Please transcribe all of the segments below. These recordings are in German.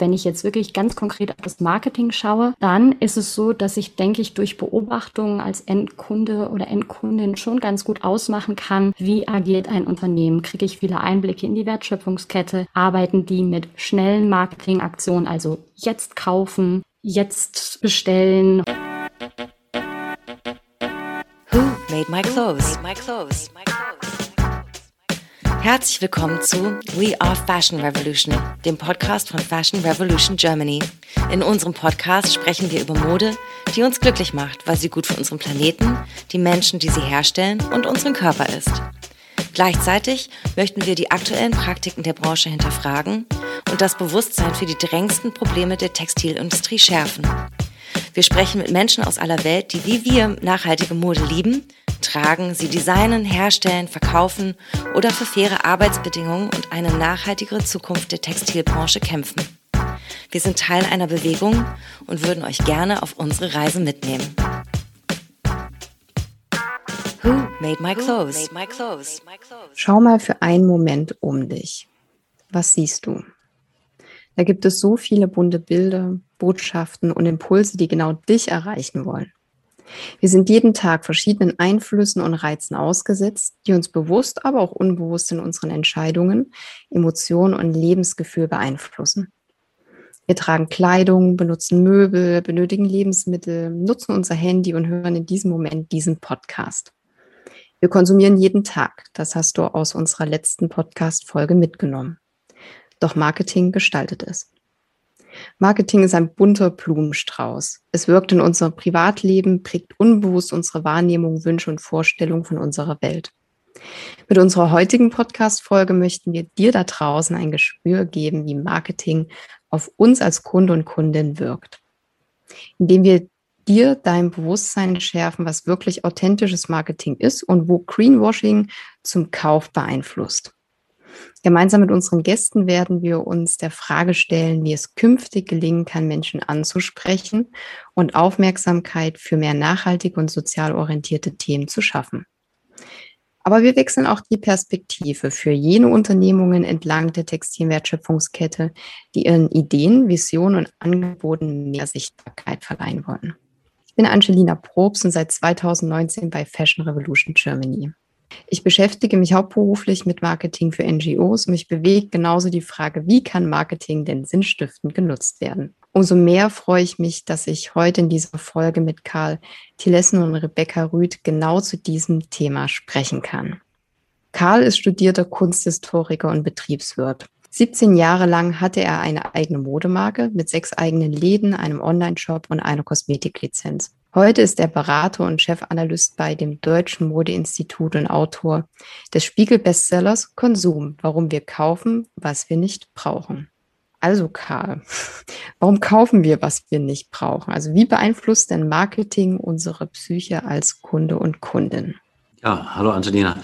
Wenn ich jetzt wirklich ganz konkret auf das Marketing schaue, dann ist es so, dass ich, denke ich, durch Beobachtungen als Endkunde oder Endkundin schon ganz gut ausmachen kann, wie agiert ein Unternehmen. Kriege ich viele Einblicke in die Wertschöpfungskette? Arbeiten die mit schnellen Marketingaktionen, also jetzt kaufen, jetzt bestellen? Who made my clothes? Made my clothes. Herzlich willkommen zu We Are Fashion Revolution, dem Podcast von Fashion Revolution Germany. In unserem Podcast sprechen wir über Mode, die uns glücklich macht, weil sie gut für unseren Planeten, die Menschen, die sie herstellen und unseren Körper ist. Gleichzeitig möchten wir die aktuellen Praktiken der Branche hinterfragen und das Bewusstsein für die drängendsten Probleme der Textilindustrie schärfen. Wir sprechen mit Menschen aus aller Welt, die wie wir nachhaltige Mode lieben tragen, sie designen, herstellen, verkaufen oder für faire Arbeitsbedingungen und eine nachhaltigere Zukunft der Textilbranche kämpfen. Wir sind Teil einer Bewegung und würden euch gerne auf unsere Reise mitnehmen. Who made my clothes? Schau mal für einen Moment um dich. Was siehst du? Da gibt es so viele bunte Bilder, Botschaften und Impulse, die genau dich erreichen wollen. Wir sind jeden Tag verschiedenen Einflüssen und Reizen ausgesetzt, die uns bewusst, aber auch unbewusst in unseren Entscheidungen, Emotionen und Lebensgefühl beeinflussen. Wir tragen Kleidung, benutzen Möbel, benötigen Lebensmittel, nutzen unser Handy und hören in diesem Moment diesen Podcast. Wir konsumieren jeden Tag. Das hast du aus unserer letzten Podcast-Folge mitgenommen. Doch Marketing gestaltet es. Marketing ist ein bunter Blumenstrauß. Es wirkt in unser Privatleben, prägt unbewusst unsere Wahrnehmung, Wünsche und Vorstellungen von unserer Welt. Mit unserer heutigen Podcast-Folge möchten wir dir da draußen ein Gespür geben, wie Marketing auf uns als Kunde und Kundin wirkt. Indem wir dir dein Bewusstsein schärfen, was wirklich authentisches Marketing ist und wo Greenwashing zum Kauf beeinflusst. Gemeinsam mit unseren Gästen werden wir uns der Frage stellen, wie es künftig gelingen kann, Menschen anzusprechen und Aufmerksamkeit für mehr nachhaltige und sozial orientierte Themen zu schaffen. Aber wir wechseln auch die Perspektive für jene Unternehmungen entlang der Textilwertschöpfungskette, die ihren Ideen, Visionen und Angeboten mehr Sichtbarkeit verleihen wollen. Ich bin Angelina Probst und seit 2019 bei Fashion Revolution Germany. Ich beschäftige mich hauptberuflich mit Marketing für NGOs. Mich bewegt genauso die Frage, wie kann Marketing denn sinnstiftend genutzt werden? Umso mehr freue ich mich, dass ich heute in dieser Folge mit Karl Thielessen und Rebecca Rüth genau zu diesem Thema sprechen kann. Karl ist studierter Kunsthistoriker und Betriebswirt. 17 Jahre lang hatte er eine eigene Modemarke mit sechs eigenen Läden, einem Online-Shop und einer Kosmetiklizenz. Heute ist er Berater und Chefanalyst bei dem Deutschen Modeinstitut und Autor des Spiegel-Bestsellers Konsum, warum wir kaufen, was wir nicht brauchen. Also Karl, warum kaufen wir, was wir nicht brauchen? Also wie beeinflusst denn Marketing unsere Psyche als Kunde und Kundin? Ja, hallo Angelina.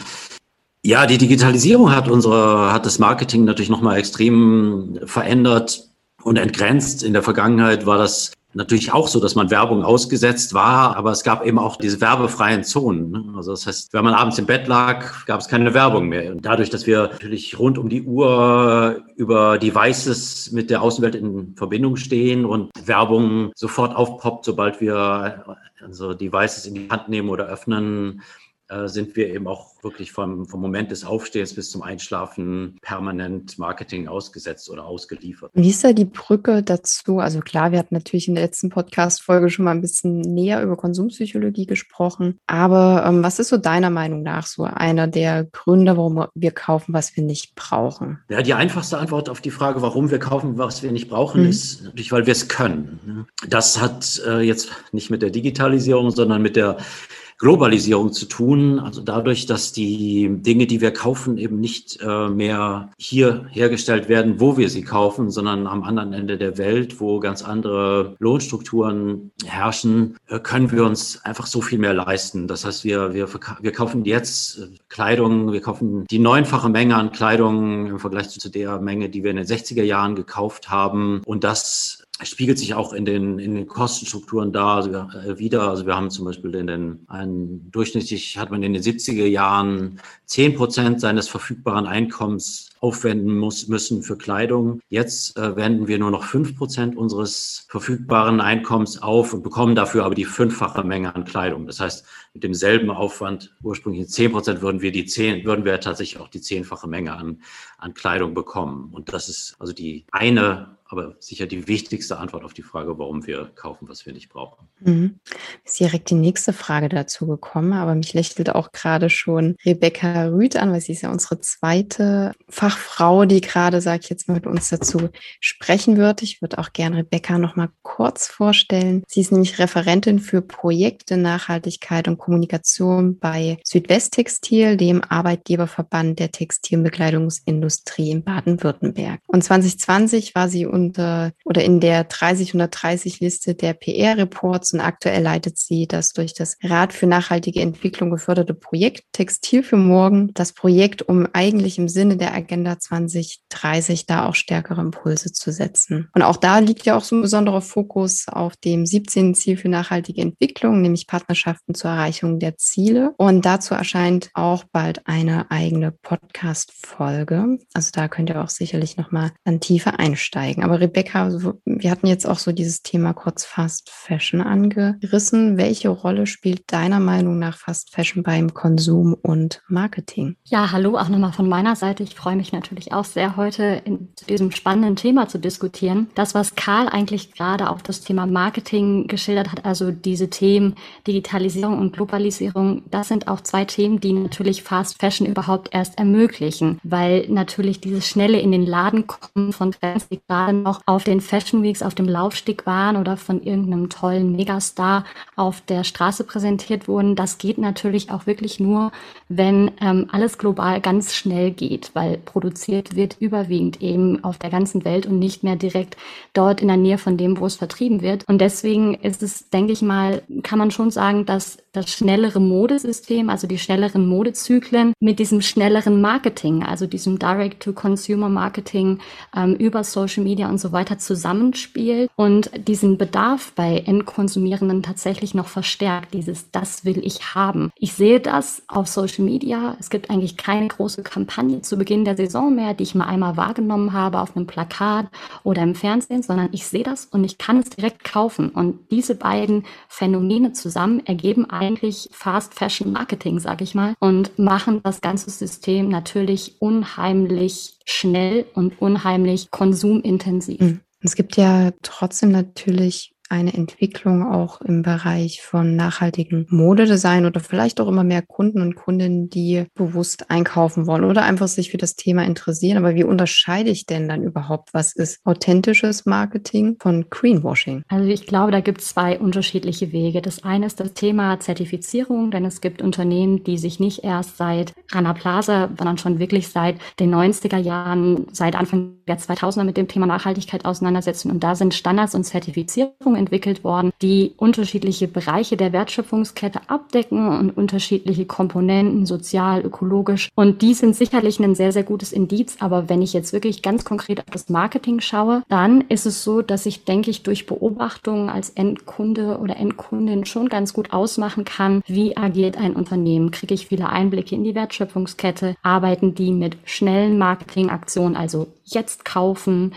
Ja, die Digitalisierung hat unsere, hat das Marketing natürlich nochmal extrem verändert und entgrenzt. In der Vergangenheit war das natürlich auch so, dass man Werbung ausgesetzt war, aber es gab eben auch diese werbefreien Zonen. Ne? Also das heißt, wenn man abends im Bett lag, gab es keine Werbung mehr. Und dadurch, dass wir natürlich rund um die Uhr über Devices mit der Außenwelt in Verbindung stehen und Werbung sofort aufpoppt, sobald wir also Devices in die Hand nehmen oder öffnen, äh, sind wir eben auch wirklich vom, vom Moment des Aufstehens bis zum Einschlafen permanent Marketing ausgesetzt oder ausgeliefert. Wie ist da die Brücke dazu? Also klar, wir hatten natürlich in der letzten Podcast-Folge schon mal ein bisschen näher über Konsumpsychologie gesprochen. Aber ähm, was ist so deiner Meinung nach so einer der Gründe, warum wir kaufen, was wir nicht brauchen? Ja, die einfachste Antwort auf die Frage, warum wir kaufen, was wir nicht brauchen, mhm. ist natürlich, weil wir es können. Ne? Das hat äh, jetzt nicht mit der Digitalisierung, sondern mit der Globalisierung zu tun. Also dadurch, dass die Dinge, die wir kaufen, eben nicht äh, mehr hier hergestellt werden, wo wir sie kaufen, sondern am anderen Ende der Welt, wo ganz andere Lohnstrukturen herrschen, äh, können wir uns einfach so viel mehr leisten. Das heißt, wir, wir, wir kaufen jetzt äh, Kleidung, wir kaufen die neunfache Menge an Kleidung im Vergleich zu der Menge, die wir in den 60er Jahren gekauft haben. Und das spiegelt sich auch in den, in den Kostenstrukturen da also äh, wieder. Also wir haben zum Beispiel in den, einen, durchschnittlich hat man in den 70er Jahren 10 Prozent seines verfügbaren Einkommens aufwenden muss, müssen für Kleidung. Jetzt äh, wenden wir nur noch fünf Prozent unseres verfügbaren Einkommens auf und bekommen dafür aber die fünffache Menge an Kleidung. Das heißt, mit demselben Aufwand, ursprünglich zehn Prozent, würden wir die zehn, würden wir tatsächlich auch die zehnfache Menge an, an Kleidung bekommen. Und das ist also die eine aber sicher die wichtigste Antwort auf die Frage, warum wir kaufen, was wir nicht brauchen. Mhm. Ist direkt die nächste Frage dazu gekommen, aber mich lächelt auch gerade schon Rebecca Rüth an, weil sie ist ja unsere zweite Fachfrau, die gerade, sage ich jetzt mal, mit uns dazu sprechen wird. Ich würde auch gerne Rebecca noch mal kurz vorstellen. Sie ist nämlich Referentin für Projekte, Nachhaltigkeit und Kommunikation bei Südwesttextil, dem Arbeitgeberverband der Textilbekleidungsindustrie in Baden-Württemberg. Und 2020 war sie unter oder in der 30 130 Liste der PR-Reports und aktuell leitet sie das durch das Rat für nachhaltige Entwicklung geförderte Projekt Textil für Morgen. Das Projekt, um eigentlich im Sinne der Agenda 2030 da auch stärkere Impulse zu setzen. Und auch da liegt ja auch so ein besonderer Fokus auf dem 17. Ziel für nachhaltige Entwicklung, nämlich Partnerschaften zur Erreichung der Ziele. Und dazu erscheint auch bald eine eigene Podcast-Folge. Also da könnt ihr auch sicherlich nochmal dann tiefer einsteigen. Aber Rebecca, wir hatten jetzt auch so dieses Thema kurz Fast Fashion angerissen. Welche Rolle spielt deiner Meinung nach Fast Fashion beim Konsum und Marketing? Ja, hallo auch nochmal von meiner Seite. Ich freue mich natürlich auch sehr, heute in diesem spannenden Thema zu diskutieren. Das, was Karl eigentlich gerade auf das Thema Marketing geschildert hat, also diese Themen Digitalisierung und Globalisierung, das sind auch zwei Themen, die natürlich Fast Fashion überhaupt erst ermöglichen, weil natürlich dieses schnelle in den Laden kommen von Trends, die gerade noch auf den Fashion Weeks auf dem Laufsteg waren oder von irgendeinem tollen Megastar auf der Straße präsentiert wurden. Das geht natürlich auch wirklich nur, wenn ähm, alles global ganz schnell geht, weil produziert wird überwiegend eben auf der ganzen Welt und nicht mehr direkt dort in der Nähe von dem, wo es vertrieben wird. Und deswegen ist es, denke ich mal, kann man schon sagen, dass das schnellere Modesystem, also die schnelleren Modezyklen mit diesem schnelleren Marketing, also diesem Direct-to-Consumer-Marketing ähm, über Social Media und so weiter zusammenspielt und diesen Bedarf bei Endkonsumierenden tatsächlich noch verstärkt, dieses das will ich haben. Ich sehe das auf Social Media. Es gibt eigentlich keine große Kampagne zu Beginn der Saison mehr, die ich mal einmal wahrgenommen habe auf einem Plakat oder im Fernsehen, sondern ich sehe das und ich kann es direkt kaufen. Und diese beiden Phänomene zusammen ergeben eigentlich Fast Fashion Marketing, sage ich mal, und machen das ganze System natürlich unheimlich schnell und unheimlich konsumintensiv. Hm. Es gibt ja trotzdem natürlich eine Entwicklung auch im Bereich von nachhaltigem Modedesign oder vielleicht auch immer mehr Kunden und Kundinnen, die bewusst einkaufen wollen oder einfach sich für das Thema interessieren. Aber wie unterscheide ich denn dann überhaupt, was ist authentisches Marketing von Greenwashing? Also ich glaube, da gibt es zwei unterschiedliche Wege. Das eine ist das Thema Zertifizierung, denn es gibt Unternehmen, die sich nicht erst seit Rana Plaza, sondern schon wirklich seit den 90er Jahren, seit Anfang der 2000er mit dem Thema Nachhaltigkeit auseinandersetzen. Und da sind Standards und Zertifizierungen entwickelt worden, die unterschiedliche Bereiche der Wertschöpfungskette abdecken und unterschiedliche Komponenten, sozial, ökologisch. Und die sind sicherlich ein sehr, sehr gutes Indiz. Aber wenn ich jetzt wirklich ganz konkret auf das Marketing schaue, dann ist es so, dass ich, denke ich, durch Beobachtungen als Endkunde oder Endkundin schon ganz gut ausmachen kann, wie agiert ein Unternehmen. Kriege ich viele Einblicke in die Wertschöpfungskette? Arbeiten die mit schnellen Marketingaktionen, also jetzt kaufen?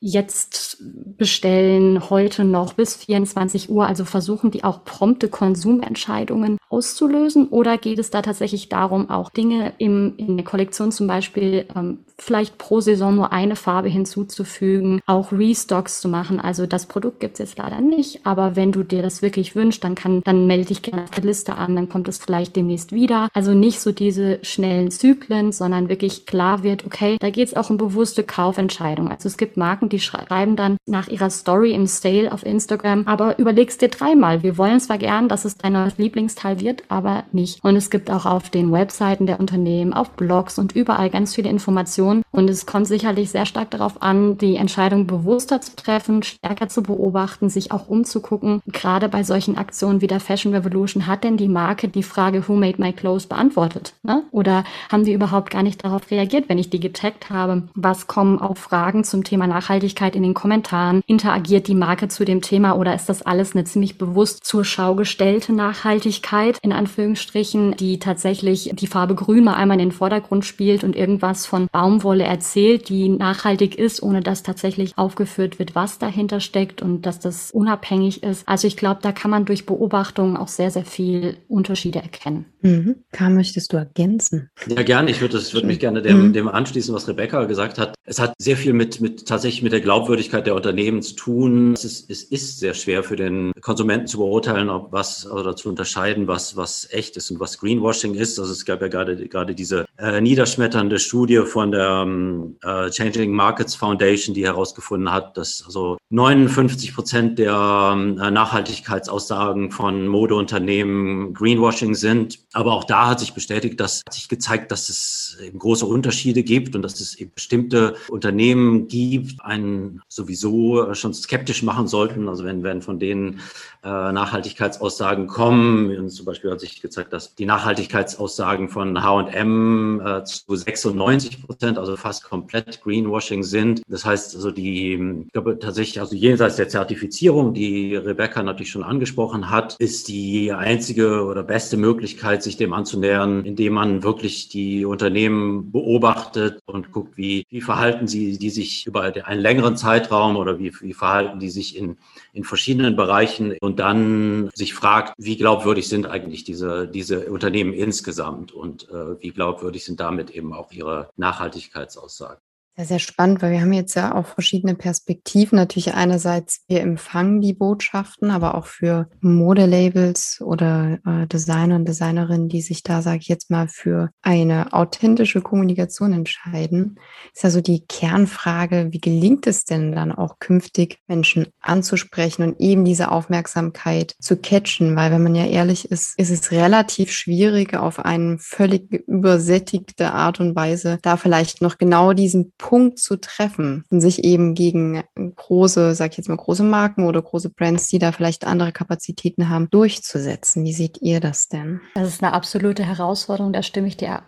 Jetzt bestellen, heute noch bis 24 Uhr, also versuchen die auch prompte Konsumentscheidungen auszulösen? Oder geht es da tatsächlich darum, auch Dinge im, in der Kollektion zum Beispiel ähm, vielleicht pro Saison nur eine Farbe hinzuzufügen, auch Restocks zu machen? Also das Produkt gibt es jetzt leider nicht, aber wenn du dir das wirklich wünschst, dann kann, dann melde dich gerne auf der Liste an, dann kommt es vielleicht demnächst wieder. Also nicht so diese schnellen Zyklen, sondern wirklich klar wird, okay, da geht es auch um bewusste Kaufentscheidungen. Also es gibt Marken, die schreiben dann nach ihrer Story im Sale auf Instagram, aber überlegst dir dreimal. Wir wollen zwar gern, dass es dein neues Lieblingsteil wird, aber nicht. Und es gibt auch auf den Webseiten der Unternehmen, auf Blogs und überall ganz viele Informationen. Und es kommt sicherlich sehr stark darauf an, die Entscheidung bewusster zu treffen, stärker zu beobachten, sich auch umzugucken. Gerade bei solchen Aktionen wie der Fashion Revolution hat denn die Marke die Frage Who made my clothes beantwortet? Ne? Oder haben die überhaupt gar nicht darauf reagiert, wenn ich die getaggt habe? Was kommen auch Fragen zum Thema Nachhaltigkeit Nachhaltigkeit in den Kommentaren? Interagiert die Marke zu dem Thema oder ist das alles eine ziemlich bewusst zur Schau gestellte Nachhaltigkeit, in Anführungsstrichen, die tatsächlich die Farbe Grün mal einmal in den Vordergrund spielt und irgendwas von Baumwolle erzählt, die nachhaltig ist, ohne dass tatsächlich aufgeführt wird, was dahinter steckt und dass das unabhängig ist. Also ich glaube, da kann man durch Beobachtungen auch sehr, sehr viel Unterschiede erkennen. Mhm. Karl, möchtest du ergänzen? Ja, gerne. Ich würde, würde mich gerne dem, mhm. dem anschließen, was Rebecca gesagt hat. Es hat sehr viel mit, mit tatsächlich mit der Glaubwürdigkeit der Unternehmen zu tun. Es ist, es ist sehr schwer für den Konsumenten zu beurteilen, ob was oder zu unterscheiden, was, was echt ist und was Greenwashing ist. Also es gab ja gerade, gerade diese äh, niederschmetternde Studie von der ähm, äh, Changing Markets Foundation, die herausgefunden hat, dass also 59 Prozent der äh, Nachhaltigkeitsaussagen von Modeunternehmen Greenwashing sind. Aber auch da hat sich bestätigt, dass hat sich gezeigt, dass es eben große Unterschiede gibt und dass es eben bestimmte Unternehmen gibt, einen sowieso schon skeptisch machen sollten. Also wenn, wenn von denen äh, Nachhaltigkeitsaussagen kommen, und zum Beispiel hat sich gezeigt, dass die Nachhaltigkeitsaussagen von H&M äh, zu 96 Prozent, also fast komplett Greenwashing sind. Das heißt also die, ich glaube tatsächlich, also jenseits der Zertifizierung, die Rebecca natürlich schon angesprochen hat, ist die einzige oder beste Möglichkeit, sich dem anzunähern, indem man wirklich die Unternehmen beobachtet und guckt, wie, wie verhalten sie die sich über einen längeren Zeitraum oder wie, wie verhalten die sich in, in verschiedenen Bereichen und dann sich fragt, wie glaubwürdig sind eigentlich diese, diese Unternehmen insgesamt und äh, wie glaubwürdig sind damit eben auch ihre Nachhaltigkeitsaussagen. Sehr, sehr spannend, weil wir haben jetzt ja auch verschiedene Perspektiven. Natürlich einerseits, wir empfangen die Botschaften, aber auch für Modelabels oder äh, Designer und Designerinnen, die sich da, sage ich jetzt mal, für eine authentische Kommunikation entscheiden, ist also die Kernfrage, wie gelingt es denn dann auch künftig Menschen anzusprechen und eben diese Aufmerksamkeit zu catchen? Weil wenn man ja ehrlich ist, ist es relativ schwierig, auf eine völlig übersättigte Art und Weise da vielleicht noch genau diesen Punkt zu treffen und sich eben gegen große, sag ich jetzt mal, große Marken oder große Brands, die da vielleicht andere Kapazitäten haben, durchzusetzen. Wie seht ihr das denn? Das ist eine absolute Herausforderung, da stimme ich dir,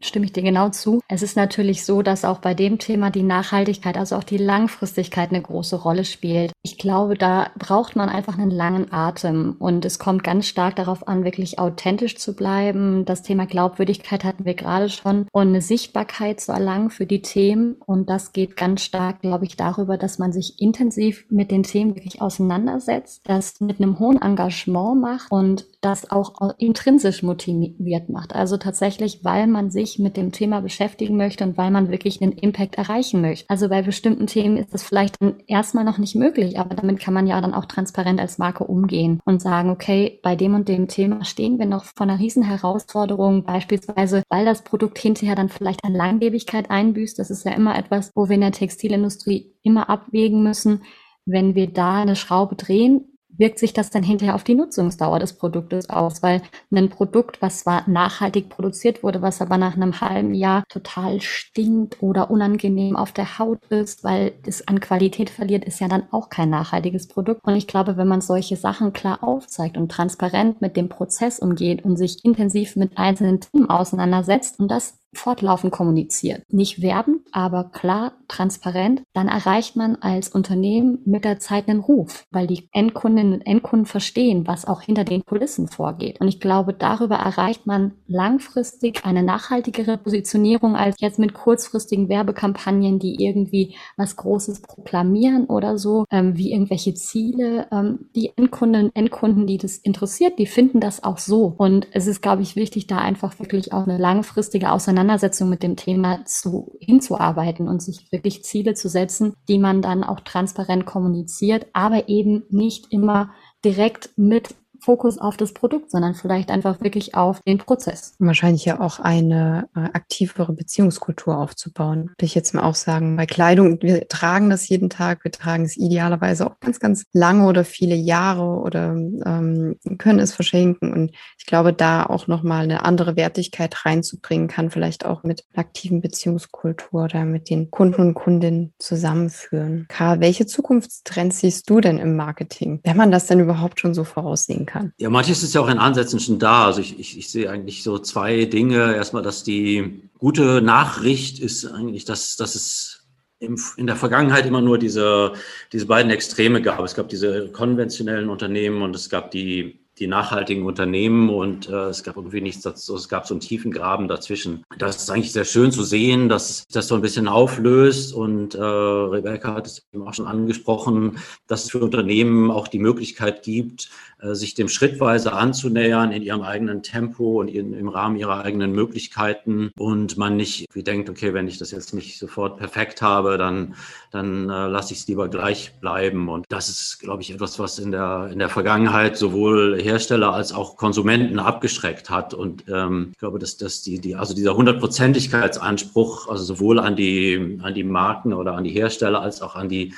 stimme ich dir genau zu. Es ist natürlich so, dass auch bei dem Thema die Nachhaltigkeit, also auch die Langfristigkeit eine große Rolle spielt. Ich glaube, da braucht man einfach einen langen Atem und es kommt ganz stark darauf an, wirklich authentisch zu bleiben. Das Thema Glaubwürdigkeit hatten wir gerade schon und eine Sichtbarkeit zu erlangen für die Themen. Und das geht ganz stark, glaube ich, darüber, dass man sich intensiv mit den Themen wirklich auseinandersetzt, das mit einem hohen Engagement macht und das auch intrinsisch motiviert macht. Also tatsächlich, weil man sich mit dem Thema beschäftigen möchte und weil man wirklich den Impact erreichen möchte. Also bei bestimmten Themen ist das vielleicht dann erstmal noch nicht möglich, aber damit kann man ja dann auch transparent als Marke umgehen und sagen, okay, bei dem und dem Thema stehen wir noch vor einer riesen Herausforderung, beispielsweise, weil das Produkt hinterher dann vielleicht an Langlebigkeit einbüßt. Das ist ja immer etwas, wo wir in der Textilindustrie immer abwägen müssen. Wenn wir da eine Schraube drehen, wirkt sich das dann hinterher auf die Nutzungsdauer des Produktes aus, weil ein Produkt, was zwar nachhaltig produziert wurde, was aber nach einem halben Jahr total stinkt oder unangenehm auf der Haut ist, weil es an Qualität verliert, ist ja dann auch kein nachhaltiges Produkt. Und ich glaube, wenn man solche Sachen klar aufzeigt und transparent mit dem Prozess umgeht und sich intensiv mit einzelnen Themen auseinandersetzt und das fortlaufend kommuniziert. Nicht werben, aber klar, transparent. Dann erreicht man als Unternehmen mit der Zeit einen Ruf, weil die Endkundinnen und Endkunden verstehen, was auch hinter den Kulissen vorgeht. Und ich glaube, darüber erreicht man langfristig eine nachhaltigere Positionierung als jetzt mit kurzfristigen Werbekampagnen, die irgendwie was Großes proklamieren oder so, ähm, wie irgendwelche Ziele. Ähm, die Endkundinnen und Endkunden, die das interessiert, die finden das auch so. Und es ist, glaube ich, wichtig, da einfach wirklich auch eine langfristige Auseinandersetzung Auseinandersetzung mit dem Thema zu, hinzuarbeiten und sich wirklich Ziele zu setzen, die man dann auch transparent kommuniziert, aber eben nicht immer direkt mit Fokus auf das Produkt, sondern vielleicht einfach wirklich auf den Prozess. Wahrscheinlich ja auch eine äh, aktivere Beziehungskultur aufzubauen. Würde ich jetzt mal auch sagen, bei Kleidung, wir tragen das jeden Tag, wir tragen es idealerweise auch ganz, ganz lange oder viele Jahre oder ähm, können es verschenken. Und ich glaube, da auch nochmal eine andere Wertigkeit reinzubringen kann, vielleicht auch mit aktiven Beziehungskultur oder mit den Kunden und Kundinnen zusammenführen. Karl, welche Zukunftstrends siehst du denn im Marketing, wenn man das denn überhaupt schon so voraussehen kann? Kann. Ja, manches ist ja auch in Ansätzen schon da. Also ich, ich, ich sehe eigentlich so zwei Dinge. Erstmal, dass die gute Nachricht ist eigentlich, dass, dass es in der Vergangenheit immer nur diese, diese beiden Extreme gab. Es gab diese konventionellen Unternehmen und es gab die die nachhaltigen Unternehmen und äh, es gab irgendwie nichts dazu, es gab so einen tiefen Graben dazwischen. Das ist eigentlich sehr schön zu sehen, dass das so ein bisschen auflöst und äh, Rebecca hat es eben auch schon angesprochen, dass es für Unternehmen auch die Möglichkeit gibt, äh, sich dem schrittweise anzunähern in ihrem eigenen Tempo und in, im Rahmen ihrer eigenen Möglichkeiten und man nicht wie denkt, okay, wenn ich das jetzt nicht sofort perfekt habe, dann, dann äh, lasse ich es lieber gleich bleiben. Und das ist, glaube ich, etwas, was in der, in der Vergangenheit sowohl Hersteller als auch Konsumenten abgeschreckt hat. Und ähm, ich glaube, dass, dass die, die, also dieser Hundertprozentigkeitsanspruch, also sowohl an die, an die Marken oder an die Hersteller als auch an die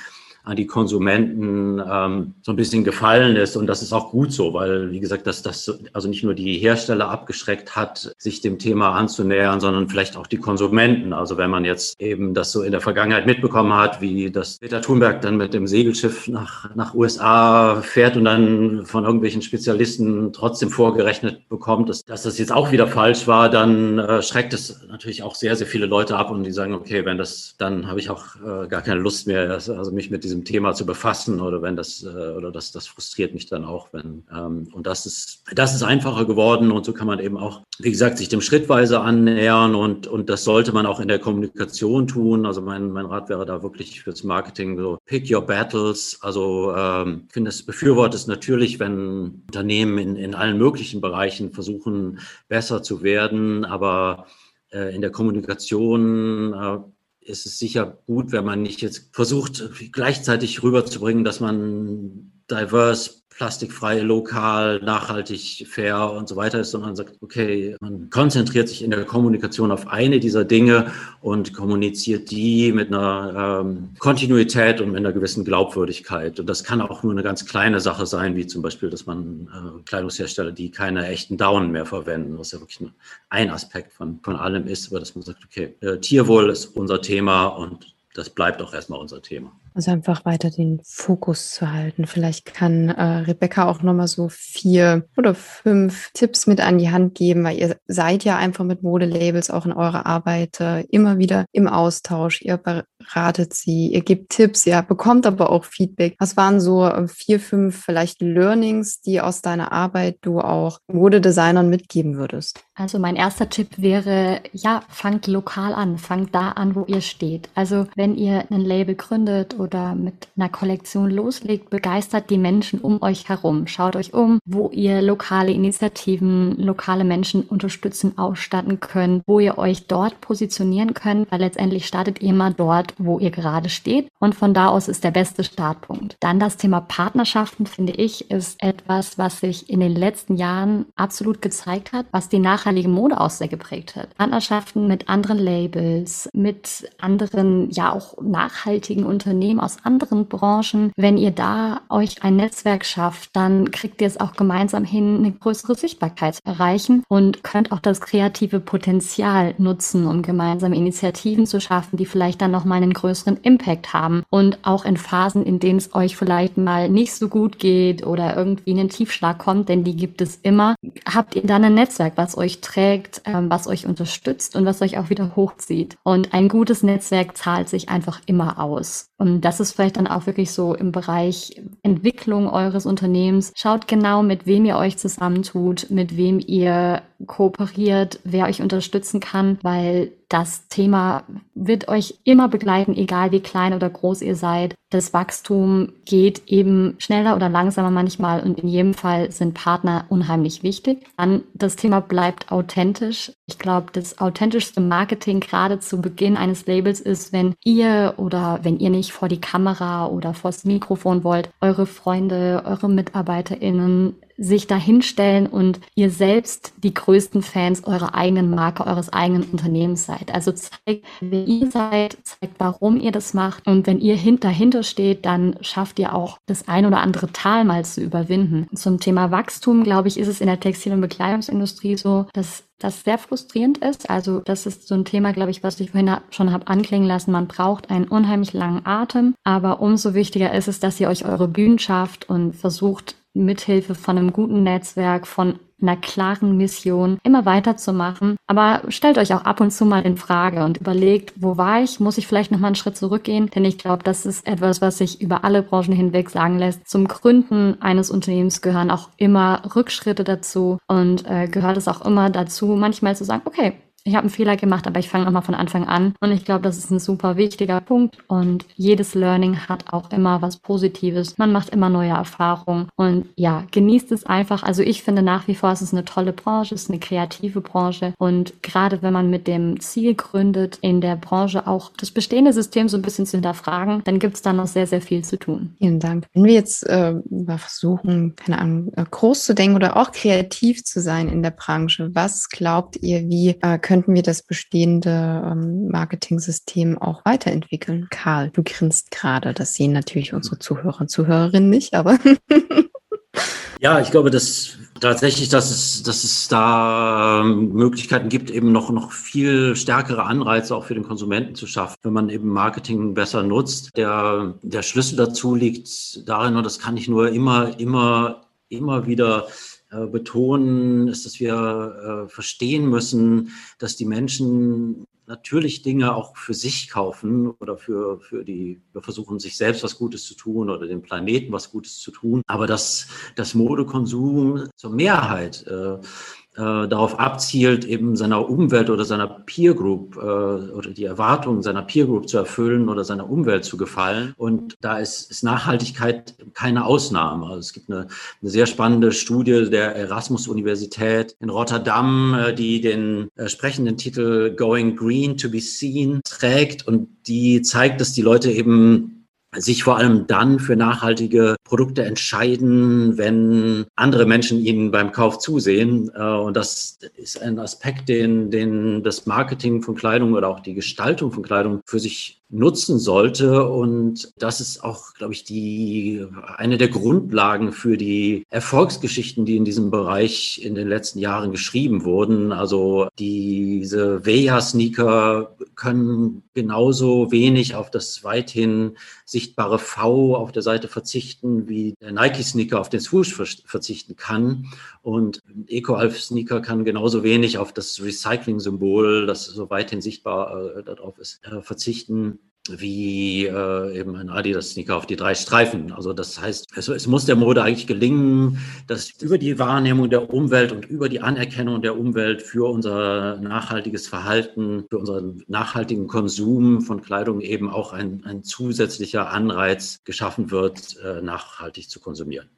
an die Konsumenten ähm, so ein bisschen gefallen ist. Und das ist auch gut so, weil, wie gesagt, dass das also nicht nur die Hersteller abgeschreckt hat, sich dem Thema anzunähern, sondern vielleicht auch die Konsumenten. Also wenn man jetzt eben das so in der Vergangenheit mitbekommen hat, wie das Peter Thunberg dann mit dem Segelschiff nach, nach USA fährt und dann von irgendwelchen Spezialisten trotzdem vorgerechnet bekommt, dass, dass das jetzt auch wieder falsch war, dann äh, schreckt es natürlich auch sehr, sehr viele Leute ab und die sagen, okay, wenn das, dann habe ich auch äh, gar keine Lust mehr, also mich mit diesem diesem Thema zu befassen oder wenn das äh, oder das, das frustriert mich dann auch, wenn ähm, und das ist das ist einfacher geworden und so kann man eben auch, wie gesagt, sich dem schrittweise annähern und und das sollte man auch in der Kommunikation tun. Also mein mein Rat wäre da wirklich fürs Marketing so pick your battles. Also ähm, ich finde es befürwortet natürlich, wenn Unternehmen in in allen möglichen Bereichen versuchen besser zu werden, aber äh, in der Kommunikation äh, ist es sicher gut, wenn man nicht jetzt versucht, gleichzeitig rüberzubringen, dass man diverse plastikfrei, lokal, nachhaltig, fair und so weiter ist, sondern sagt, okay, man konzentriert sich in der Kommunikation auf eine dieser Dinge und kommuniziert die mit einer ähm, Kontinuität und mit einer gewissen Glaubwürdigkeit. Und das kann auch nur eine ganz kleine Sache sein, wie zum Beispiel, dass man äh, Kleidungshersteller, die keine echten Daunen mehr verwenden, was ja wirklich ein Aspekt von, von allem ist, aber dass man sagt, okay, äh, Tierwohl ist unser Thema und das bleibt auch erstmal unser Thema. Also einfach weiter den Fokus zu halten. Vielleicht kann äh, Rebecca auch nochmal so vier oder fünf Tipps mit an die Hand geben, weil ihr seid ja einfach mit Modelabels auch in eurer Arbeit äh, immer wieder im Austausch. Ihr beratet sie, ihr gebt Tipps, ihr bekommt aber auch Feedback. Was waren so äh, vier, fünf vielleicht Learnings, die aus deiner Arbeit du auch Modedesignern mitgeben würdest? Also mein erster Tipp wäre, ja, fangt lokal an, fangt da an, wo ihr steht. Also wenn ihr ein Label gründet oder mit einer Kollektion loslegt, begeistert die Menschen um euch herum. Schaut euch um, wo ihr lokale Initiativen, lokale Menschen unterstützen, ausstatten könnt, wo ihr euch dort positionieren könnt, weil letztendlich startet ihr immer dort, wo ihr gerade steht und von da aus ist der beste Startpunkt. Dann das Thema Partnerschaften, finde ich, ist etwas, was sich in den letzten Jahren absolut gezeigt hat, was die nachhaltige Mode auch sehr geprägt hat. Partnerschaften mit anderen Labels, mit anderen, ja auch nachhaltigen Unternehmen aus anderen Branchen. Wenn ihr da euch ein Netzwerk schafft, dann kriegt ihr es auch gemeinsam hin, eine größere Sichtbarkeit zu erreichen und könnt auch das kreative Potenzial nutzen, um gemeinsam Initiativen zu schaffen, die vielleicht dann nochmal einen größeren Impact haben. Und auch in Phasen, in denen es euch vielleicht mal nicht so gut geht oder irgendwie einen Tiefschlag kommt, denn die gibt es immer, habt ihr dann ein Netzwerk, was euch trägt, ähm, was euch unterstützt und was euch auch wieder hochzieht. Und ein gutes Netzwerk zahlt sich einfach immer aus. Und das ist vielleicht dann auch wirklich so im Bereich Entwicklung eures Unternehmens. Schaut genau, mit wem ihr euch zusammentut, mit wem ihr kooperiert, wer euch unterstützen kann, weil das Thema wird euch immer begleiten, egal wie klein oder groß ihr seid. Das Wachstum geht eben schneller oder langsamer manchmal und in jedem Fall sind Partner unheimlich wichtig. Dann das Thema bleibt authentisch. Ich glaube, das authentischste Marketing gerade zu Beginn eines Labels ist, wenn ihr oder wenn ihr nicht vor die Kamera oder vors Mikrofon wollt, eure Freunde, eure MitarbeiterInnen sich dahinstellen und ihr selbst die größten Fans eurer eigenen Marke, eures eigenen Unternehmens seid. Also zeigt, wer ihr seid, zeigt, warum ihr das macht. Und wenn ihr dahinter steht, dann schafft ihr auch das ein oder andere Tal mal zu überwinden. Zum Thema Wachstum, glaube ich, ist es in der Textil- und Bekleidungsindustrie so, dass das sehr frustrierend ist. Also das ist so ein Thema, glaube ich, was ich vorhin schon habe anklingen lassen. Man braucht einen unheimlich langen Atem, aber umso wichtiger ist es, dass ihr euch eure Bühnen schafft und versucht, mithilfe von einem guten Netzwerk, von einer klaren Mission, immer weiterzumachen. Aber stellt euch auch ab und zu mal in Frage und überlegt, wo war ich? Muss ich vielleicht nochmal einen Schritt zurückgehen? Denn ich glaube, das ist etwas, was sich über alle Branchen hinweg sagen lässt. Zum Gründen eines Unternehmens gehören auch immer Rückschritte dazu und äh, gehört es auch immer dazu, manchmal zu sagen, okay, ich habe einen Fehler gemacht, aber ich fange nochmal von Anfang an. Und ich glaube, das ist ein super wichtiger Punkt. Und jedes Learning hat auch immer was Positives. Man macht immer neue Erfahrungen. Und ja, genießt es einfach. Also ich finde nach wie vor, es ist eine tolle Branche, es ist eine kreative Branche. Und gerade wenn man mit dem Ziel gründet, in der Branche auch das bestehende System so ein bisschen zu hinterfragen, dann gibt es da noch sehr, sehr viel zu tun. Vielen Dank. Wenn wir jetzt äh, versuchen, keine Ahnung, äh, groß zu denken oder auch kreativ zu sein in der Branche, was glaubt ihr, wie äh, können könnten wir das bestehende ähm, Marketing-System auch weiterentwickeln? Karl, du grinst gerade. Das sehen natürlich unsere Zuhörer und Zuhörerinnen nicht, aber. ja, ich glaube, dass tatsächlich, dass es, dass es da ähm, Möglichkeiten gibt, eben noch, noch viel stärkere Anreize auch für den Konsumenten zu schaffen, wenn man eben Marketing besser nutzt. Der, der Schlüssel dazu liegt darin, und das kann ich nur immer, immer, immer wieder betonen, ist, dass wir äh, verstehen müssen, dass die Menschen natürlich Dinge auch für sich kaufen oder für, für die, wir versuchen sich selbst was Gutes zu tun oder dem Planeten was Gutes zu tun, aber dass das Modekonsum zur Mehrheit äh, äh, darauf abzielt, eben seiner Umwelt oder seiner Peer Group äh, oder die Erwartungen seiner Peer Group zu erfüllen oder seiner Umwelt zu gefallen. Und da ist, ist Nachhaltigkeit keine Ausnahme. Also es gibt eine, eine sehr spannende Studie der Erasmus-Universität in Rotterdam, äh, die den äh, sprechenden Titel Going Green to be Seen trägt und die zeigt, dass die Leute eben sich vor allem dann für nachhaltige Produkte entscheiden, wenn andere Menschen ihnen beim Kauf zusehen. Äh, und das ist ein Aspekt, den, den das Marketing von Kleidung oder auch die Gestaltung von Kleidung für sich nutzen sollte. Und das ist auch, glaube ich, die, eine der Grundlagen für die Erfolgsgeschichten, die in diesem Bereich in den letzten Jahren geschrieben wurden. Also diese Veja-Sneaker können genauso wenig auf das weithin sichtbare V auf der Seite verzichten, wie der Nike-Sneaker auf den Swoosh verzichten kann. Und EcoAlf-Sneaker kann genauso wenig auf das Recycling-Symbol, das so weithin sichtbar äh, darauf ist, äh, verzichten wie äh, eben ein Adidas-Sneaker auf die drei Streifen. Also das heißt, es, es, muss der Mode eigentlich gelingen, dass über die Wahrnehmung der Umwelt und über die Anerkennung der Umwelt für unser nachhaltiges Verhalten, für unseren nachhaltigen Konsum von Kleidung eben auch ein, ein zusätzlicher Anreiz geschaffen wird, äh, nachhaltig zu konsumieren.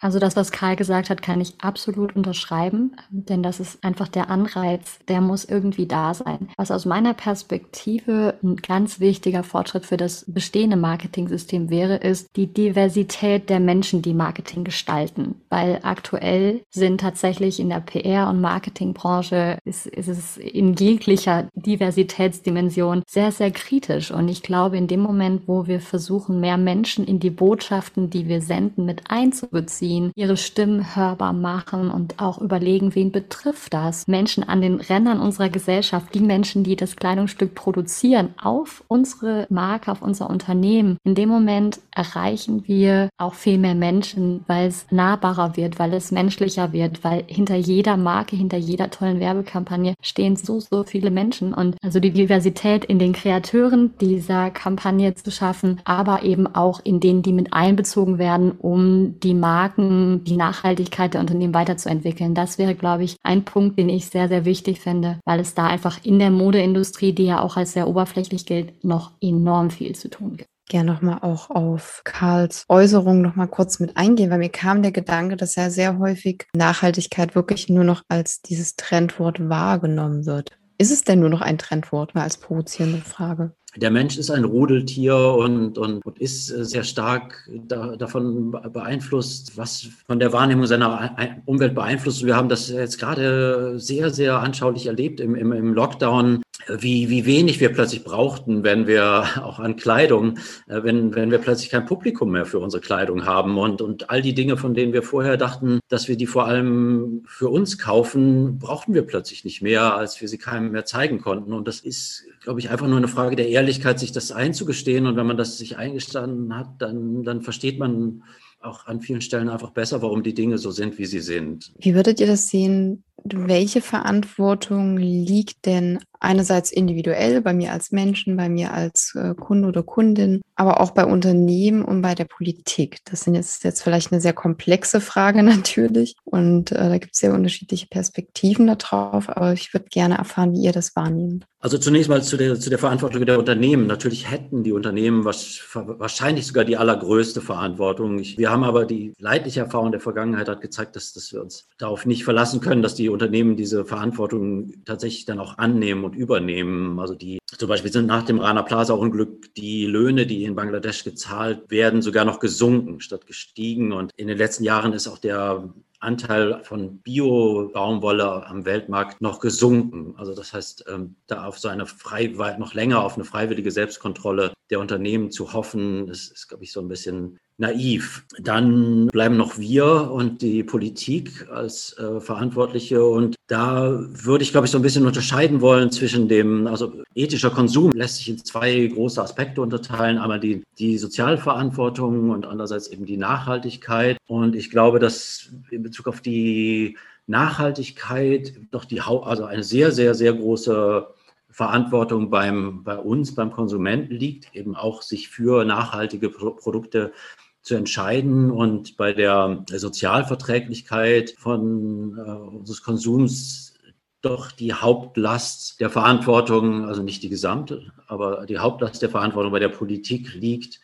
Also das, was Karl gesagt hat, kann ich absolut unterschreiben, denn das ist einfach der Anreiz, der muss irgendwie da sein. Was aus meiner Perspektive ein ganz wichtiger Fortschritt für das bestehende Marketing-System wäre, ist die Diversität der Menschen, die Marketing gestalten. Weil aktuell sind tatsächlich in der PR- und Marketingbranche ist, ist es in jeglicher Diversitätsdimension sehr, sehr kritisch. Und ich glaube, in dem Moment, wo wir versuchen, mehr Menschen in die Botschaften, die wir senden, mit einzubeziehen, ziehen, ihre Stimmen hörbar machen und auch überlegen, wen betrifft das? Menschen an den Rändern unserer Gesellschaft, die Menschen, die das Kleidungsstück produzieren, auf unsere Marke, auf unser Unternehmen. In dem Moment erreichen wir auch viel mehr Menschen, weil es nahbarer wird, weil es menschlicher wird, weil hinter jeder Marke, hinter jeder tollen Werbekampagne stehen so, so viele Menschen. Und also die Diversität in den Kreateuren dieser Kampagne zu schaffen, aber eben auch in denen, die mit einbezogen werden, um die Marken Marken, die Nachhaltigkeit der Unternehmen weiterzuentwickeln. Das wäre, glaube ich, ein Punkt, den ich sehr, sehr wichtig finde, weil es da einfach in der Modeindustrie, die ja auch als sehr oberflächlich gilt, noch enorm viel zu tun gibt gerne nochmal auch auf Karls Äußerung nochmal kurz mit eingehen, weil mir kam der Gedanke, dass ja sehr häufig Nachhaltigkeit wirklich nur noch als dieses Trendwort wahrgenommen wird. Ist es denn nur noch ein Trendwort, mal als provozierende Frage? Der Mensch ist ein Rudeltier und, und, und ist äh, sehr stark da, davon beeinflusst, was von der Wahrnehmung seiner Umwelt beeinflusst. Wir haben das jetzt gerade sehr, sehr anschaulich erlebt im, im, im Lockdown, wie, wie wenig wir plötzlich brauchten, wenn wir auch an Kleidung, äh, wenn, wenn wir plötzlich kein Publikum mehr für unsere Kleidung haben und, und all die Dinge, von denen wir vorher dachten, dass wir die vor allem für uns kaufen, brauchten wir plötzlich nicht mehr, als wir sie keinem mehr zeigen konnten. Und das ist, glaube ich, einfach nur eine Frage der Ehrlichkeit, sich das einzugestehen. Und wenn man das sich eingestanden hat, dann, dann versteht man, auch an vielen Stellen einfach besser, warum die Dinge so sind, wie sie sind. Wie würdet ihr das sehen? Welche Verantwortung liegt denn einerseits individuell bei mir als Menschen, bei mir als äh, Kunde oder Kundin, aber auch bei Unternehmen und bei der Politik? Das sind jetzt, jetzt vielleicht eine sehr komplexe Frage natürlich und äh, da gibt es sehr unterschiedliche Perspektiven darauf, aber ich würde gerne erfahren, wie ihr das wahrnehmt. Also zunächst mal zu der, zu der Verantwortung der Unternehmen. Natürlich hätten die Unternehmen was, wahrscheinlich sogar die allergrößte Verantwortung. Ich, wir haben aber die leidliche Erfahrung der Vergangenheit hat gezeigt, dass, dass wir uns darauf nicht verlassen können, dass die Unternehmen diese Verantwortung tatsächlich dann auch annehmen und übernehmen. Also die zum Beispiel sind nach dem Rana Plaza Unglück die Löhne, die in Bangladesch gezahlt werden, sogar noch gesunken statt gestiegen. Und in den letzten Jahren ist auch der Anteil von Bio-Baumwolle am Weltmarkt noch gesunken. Also das heißt, ähm, da auf so eine frei, noch länger auf eine freiwillige Selbstkontrolle der Unternehmen zu hoffen, das ist, glaube ich, so ein bisschen naiv. Dann bleiben noch wir und die Politik als äh, Verantwortliche. Und da würde ich, glaube ich, so ein bisschen unterscheiden wollen zwischen dem, also ethischer Konsum lässt sich in zwei große Aspekte unterteilen. Einmal die, die Sozialverantwortung und andererseits eben die Nachhaltigkeit. Und ich glaube, dass in Bezug auf die Nachhaltigkeit doch die, also eine sehr, sehr, sehr große Verantwortung beim, bei uns, beim Konsumenten liegt, eben auch sich für nachhaltige Produkte zu entscheiden und bei der Sozialverträglichkeit von äh, unseres Konsums doch die Hauptlast der Verantwortung, also nicht die gesamte, aber die Hauptlast der Verantwortung bei der Politik liegt,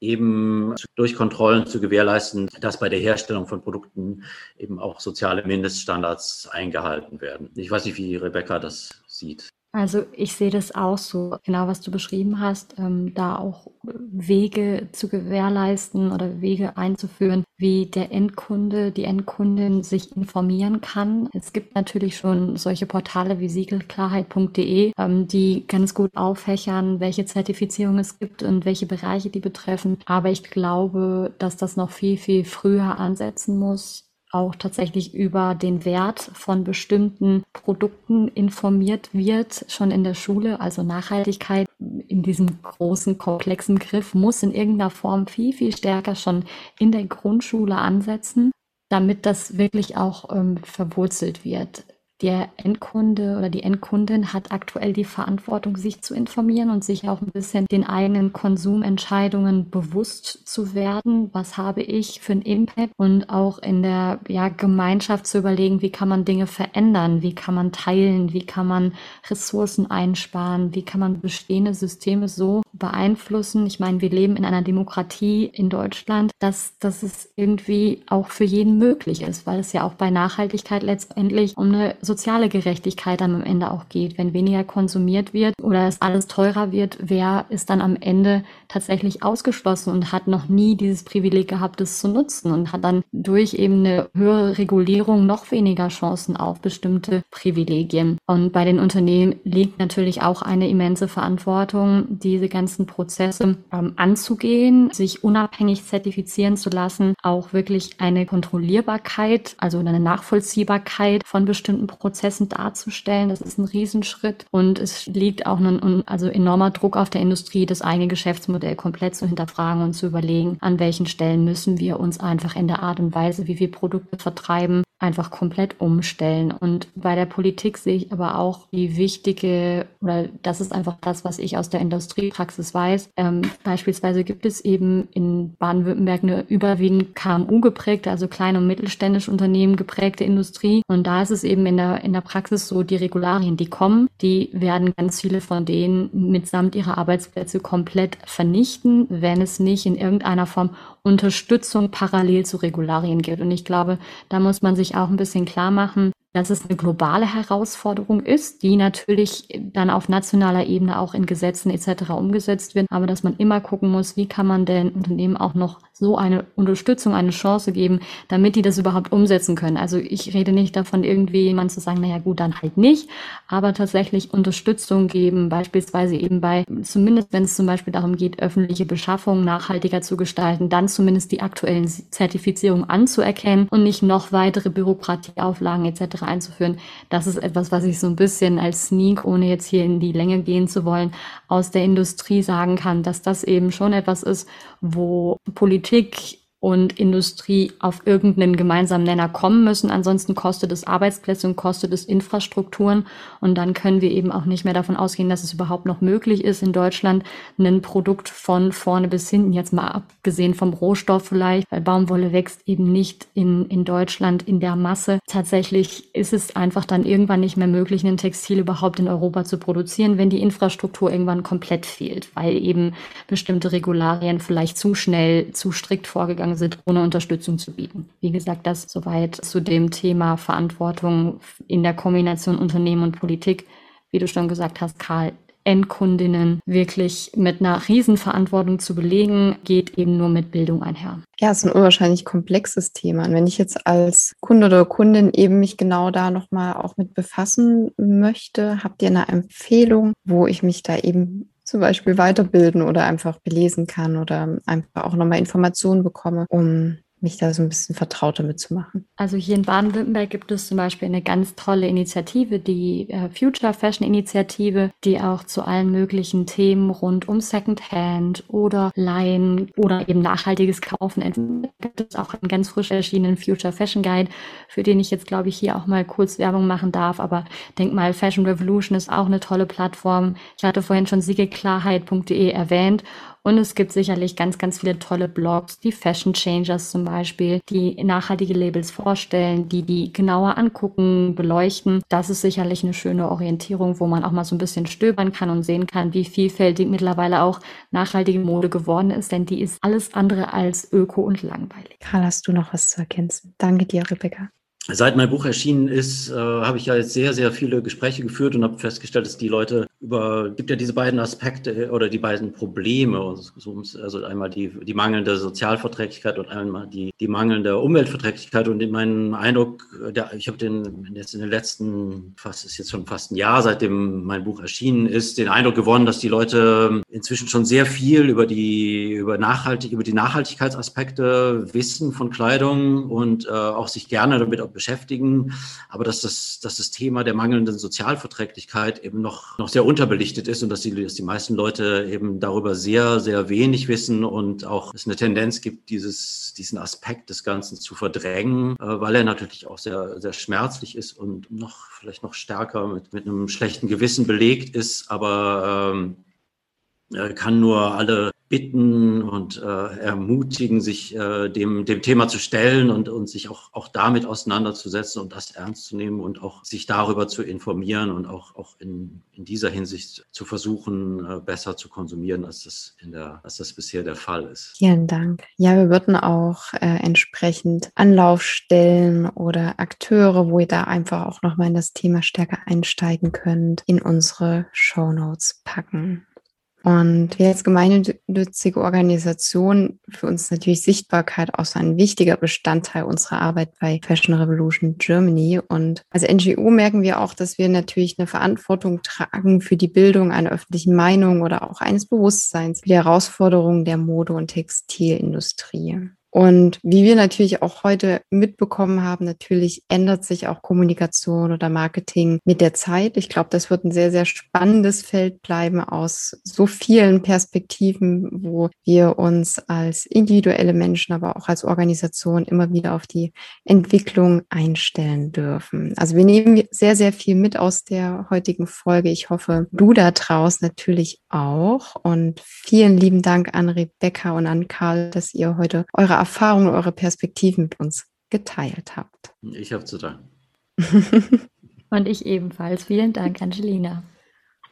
eben durch Kontrollen zu gewährleisten, dass bei der Herstellung von Produkten eben auch soziale Mindeststandards eingehalten werden. Ich weiß nicht, wie Rebecca das sieht. Also ich sehe das auch so, genau was du beschrieben hast, ähm, da auch Wege zu gewährleisten oder Wege einzuführen, wie der Endkunde, die Endkundin sich informieren kann. Es gibt natürlich schon solche Portale wie siegelklarheit.de, ähm, die ganz gut auffächern, welche Zertifizierung es gibt und welche Bereiche die betreffen. Aber ich glaube, dass das noch viel, viel früher ansetzen muss auch tatsächlich über den Wert von bestimmten Produkten informiert wird, schon in der Schule. Also Nachhaltigkeit in diesem großen, komplexen Griff muss in irgendeiner Form viel, viel stärker schon in der Grundschule ansetzen, damit das wirklich auch ähm, verwurzelt wird der Endkunde oder die Endkundin hat aktuell die Verantwortung, sich zu informieren und sich auch ein bisschen den eigenen Konsumentscheidungen bewusst zu werden. Was habe ich für einen Impact? Und auch in der ja, Gemeinschaft zu überlegen, wie kann man Dinge verändern? Wie kann man teilen? Wie kann man Ressourcen einsparen? Wie kann man bestehende Systeme so beeinflussen? Ich meine, wir leben in einer Demokratie in Deutschland, dass, dass es irgendwie auch für jeden möglich ist, weil es ja auch bei Nachhaltigkeit letztendlich um eine soziale Gerechtigkeit dann am Ende auch geht. Wenn weniger konsumiert wird oder es alles teurer wird, wer ist dann am Ende tatsächlich ausgeschlossen und hat noch nie dieses Privileg gehabt, es zu nutzen und hat dann durch eben eine höhere Regulierung noch weniger Chancen auf bestimmte Privilegien. Und bei den Unternehmen liegt natürlich auch eine immense Verantwortung, diese ganzen Prozesse ähm, anzugehen, sich unabhängig zertifizieren zu lassen, auch wirklich eine Kontrollierbarkeit, also eine Nachvollziehbarkeit von bestimmten Prozessen darzustellen. Das ist ein Riesenschritt und es liegt auch ein also enormer Druck auf der Industrie, das eigene Geschäftsmodell komplett zu hinterfragen und zu überlegen, an welchen Stellen müssen wir uns einfach in der Art und Weise, wie wir Produkte vertreiben, einfach komplett umstellen. Und bei der Politik sehe ich aber auch die wichtige, oder das ist einfach das, was ich aus der Industriepraxis weiß. Ähm, beispielsweise gibt es eben in Baden-Württemberg eine überwiegend KMU geprägte, also kleine und mittelständische Unternehmen geprägte Industrie. Und da ist es eben in der, in der Praxis so, die Regularien, die kommen, die werden ganz viele von denen mitsamt ihrer Arbeitsplätze komplett vernichten, wenn es nicht in irgendeiner Form Unterstützung parallel zu Regularien gibt. Und ich glaube, da muss man sich auch ein bisschen klar machen, dass es eine globale Herausforderung ist, die natürlich dann auf nationaler Ebene auch in Gesetzen etc. umgesetzt wird, aber dass man immer gucken muss, wie kann man den Unternehmen auch noch so eine Unterstützung, eine Chance geben, damit die das überhaupt umsetzen können. Also ich rede nicht davon, irgendwie jemand zu sagen, naja gut, dann halt nicht, aber tatsächlich Unterstützung geben, beispielsweise eben bei, zumindest wenn es zum Beispiel darum geht, öffentliche Beschaffungen nachhaltiger zu gestalten, dann zumindest die aktuellen Zertifizierungen anzuerkennen und nicht noch weitere Bürokratieauflagen etc. einzuführen. Das ist etwas, was ich so ein bisschen als Sneak, ohne jetzt hier in die Länge gehen zu wollen, aus der Industrie sagen kann, dass das eben schon etwas ist, wo Politik und Industrie auf irgendeinen gemeinsamen Nenner kommen müssen. Ansonsten kostet es Arbeitsplätze und kostet es Infrastrukturen. Und dann können wir eben auch nicht mehr davon ausgehen, dass es überhaupt noch möglich ist, in Deutschland ein Produkt von vorne bis hinten, jetzt mal abgesehen vom Rohstoff vielleicht, weil Baumwolle wächst eben nicht in, in Deutschland in der Masse. Tatsächlich ist es einfach dann irgendwann nicht mehr möglich, ein Textil überhaupt in Europa zu produzieren, wenn die Infrastruktur irgendwann komplett fehlt, weil eben bestimmte Regularien vielleicht zu schnell, zu strikt vorgegangen gegangen sind, ohne Unterstützung zu bieten. Wie gesagt, das soweit zu dem Thema Verantwortung in der Kombination Unternehmen und Politik. Wie du schon gesagt hast, Karl, Endkundinnen wirklich mit einer Riesenverantwortung zu belegen, geht eben nur mit Bildung einher. Ja, es ist ein unwahrscheinlich komplexes Thema. Und wenn ich jetzt als Kunde oder Kundin eben mich genau da nochmal auch mit befassen möchte, habt ihr eine Empfehlung, wo ich mich da eben zum Beispiel weiterbilden oder einfach belesen kann oder einfach auch nochmal Informationen bekomme, um mich da so ein bisschen vertrauter mitzumachen. Also hier in Baden-Württemberg gibt es zum Beispiel eine ganz tolle Initiative, die äh, Future Fashion Initiative, die auch zu allen möglichen Themen rund um Secondhand oder Leihen oder eben nachhaltiges Kaufen entwickelt. gibt es auch einen ganz frisch erschienenen Future Fashion Guide, für den ich jetzt glaube ich hier auch mal kurz Werbung machen darf. Aber denk mal, Fashion Revolution ist auch eine tolle Plattform. Ich hatte vorhin schon siegeklarheit.de erwähnt und es gibt sicherlich ganz, ganz viele tolle Blogs, die Fashion Changers zum Beispiel, die nachhaltige Labels vorstellen, die die genauer angucken, beleuchten. Das ist sicherlich eine schöne Orientierung, wo man auch mal so ein bisschen stöbern kann und sehen kann, wie vielfältig mittlerweile auch nachhaltige Mode geworden ist, denn die ist alles andere als öko und langweilig. Karl, hast du noch was zu ergänzen? Danke dir, Rebecca. Seit mein Buch erschienen ist, äh, habe ich ja jetzt sehr, sehr viele Gespräche geführt und habe festgestellt, dass die Leute über, gibt ja diese beiden Aspekte oder die beiden Probleme, also einmal die, die mangelnde Sozialverträglichkeit und einmal die, die mangelnde Umweltverträglichkeit. Und in meinem Eindruck, der, ich habe den jetzt in den letzten, fast ist jetzt schon fast ein Jahr, seitdem mein Buch erschienen ist, den Eindruck gewonnen, dass die Leute inzwischen schon sehr viel über die, über nachhaltig, über die Nachhaltigkeitsaspekte wissen von Kleidung und äh, auch sich gerne damit auch beschäftigen, aber dass das, dass das Thema der mangelnden Sozialverträglichkeit eben noch, noch sehr unterbelichtet ist und dass die, dass die meisten Leute eben darüber sehr, sehr wenig wissen und auch es eine Tendenz gibt, dieses, diesen Aspekt des Ganzen zu verdrängen, äh, weil er natürlich auch sehr, sehr schmerzlich ist und noch vielleicht noch stärker mit, mit einem schlechten Gewissen belegt ist, aber ähm, kann nur alle bitten und äh, ermutigen, sich äh, dem, dem Thema zu stellen und, und sich auch, auch damit auseinanderzusetzen und das ernst zu nehmen und auch sich darüber zu informieren und auch, auch in, in dieser Hinsicht zu versuchen, äh, besser zu konsumieren, als das, in der, als das bisher der Fall ist. Vielen Dank. Ja, wir würden auch äh, entsprechend Anlaufstellen oder Akteure, wo ihr da einfach auch nochmal in das Thema stärker einsteigen könnt, in unsere Show Notes packen. Und wir als gemeinnützige Organisation, für uns natürlich Sichtbarkeit auch so ein wichtiger Bestandteil unserer Arbeit bei Fashion Revolution Germany. Und als NGO merken wir auch, dass wir natürlich eine Verantwortung tragen für die Bildung einer öffentlichen Meinung oder auch eines Bewusstseins für die Herausforderungen der Mode- und Textilindustrie. Und wie wir natürlich auch heute mitbekommen haben, natürlich ändert sich auch Kommunikation oder Marketing mit der Zeit. Ich glaube, das wird ein sehr, sehr spannendes Feld bleiben aus so vielen Perspektiven, wo wir uns als individuelle Menschen, aber auch als Organisation immer wieder auf die Entwicklung einstellen dürfen. Also wir nehmen sehr, sehr viel mit aus der heutigen Folge. Ich hoffe, du da draußen natürlich auch. Und vielen lieben Dank an Rebecca und an Karl, dass ihr heute eure Erfahrungen, eure Perspektiven mit uns geteilt habt. Ich habe zu danken. Und ich ebenfalls. Vielen Dank, Angelina.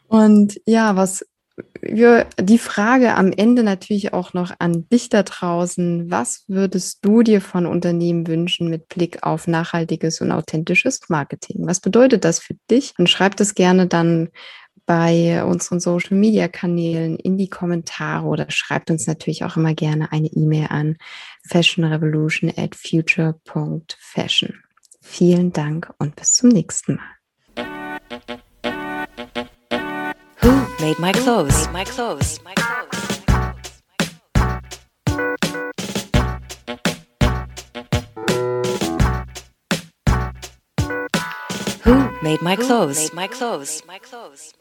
Und ja, was wir, die Frage am Ende natürlich auch noch an dich da draußen. Was würdest du dir von Unternehmen wünschen mit Blick auf nachhaltiges und authentisches Marketing? Was bedeutet das für dich? Und schreib das gerne dann bei unseren Social Media Kanälen in die Kommentare oder schreibt uns natürlich auch immer gerne eine E-Mail an fashionrevolution at future.fashion. Vielen Dank und bis zum nächsten Mal. Who made my clothes? Made my clothes? My clothes. Who made my clothes? Made my clothes? My clothes.